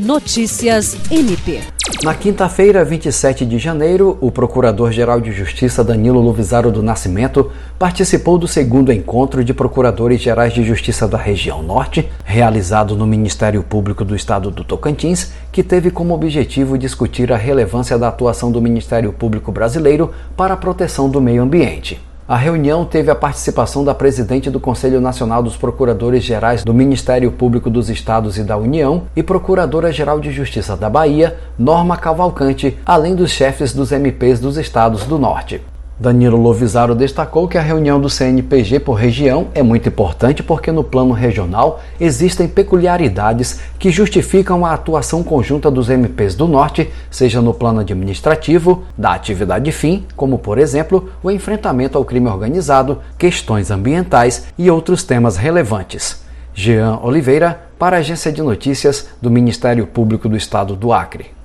Notícias MP. Na quinta-feira, 27 de janeiro, o Procurador-Geral de Justiça Danilo Lovisaro do Nascimento participou do segundo encontro de Procuradores Gerais de Justiça da região Norte, realizado no Ministério Público do Estado do Tocantins, que teve como objetivo discutir a relevância da atuação do Ministério Público Brasileiro para a proteção do meio ambiente. A reunião teve a participação da presidente do Conselho Nacional dos Procuradores Gerais do Ministério Público dos Estados e da União e Procuradora-Geral de Justiça da Bahia, Norma Cavalcante, além dos chefes dos MPs dos estados do Norte. Danilo Lovisaro destacou que a reunião do CNPG por região é muito importante porque no plano regional existem peculiaridades que justificam a atuação conjunta dos MPs do Norte, seja no plano administrativo, da atividade fim, como por exemplo o enfrentamento ao crime organizado, questões ambientais e outros temas relevantes. Jean Oliveira, para a Agência de Notícias do Ministério Público do Estado do Acre.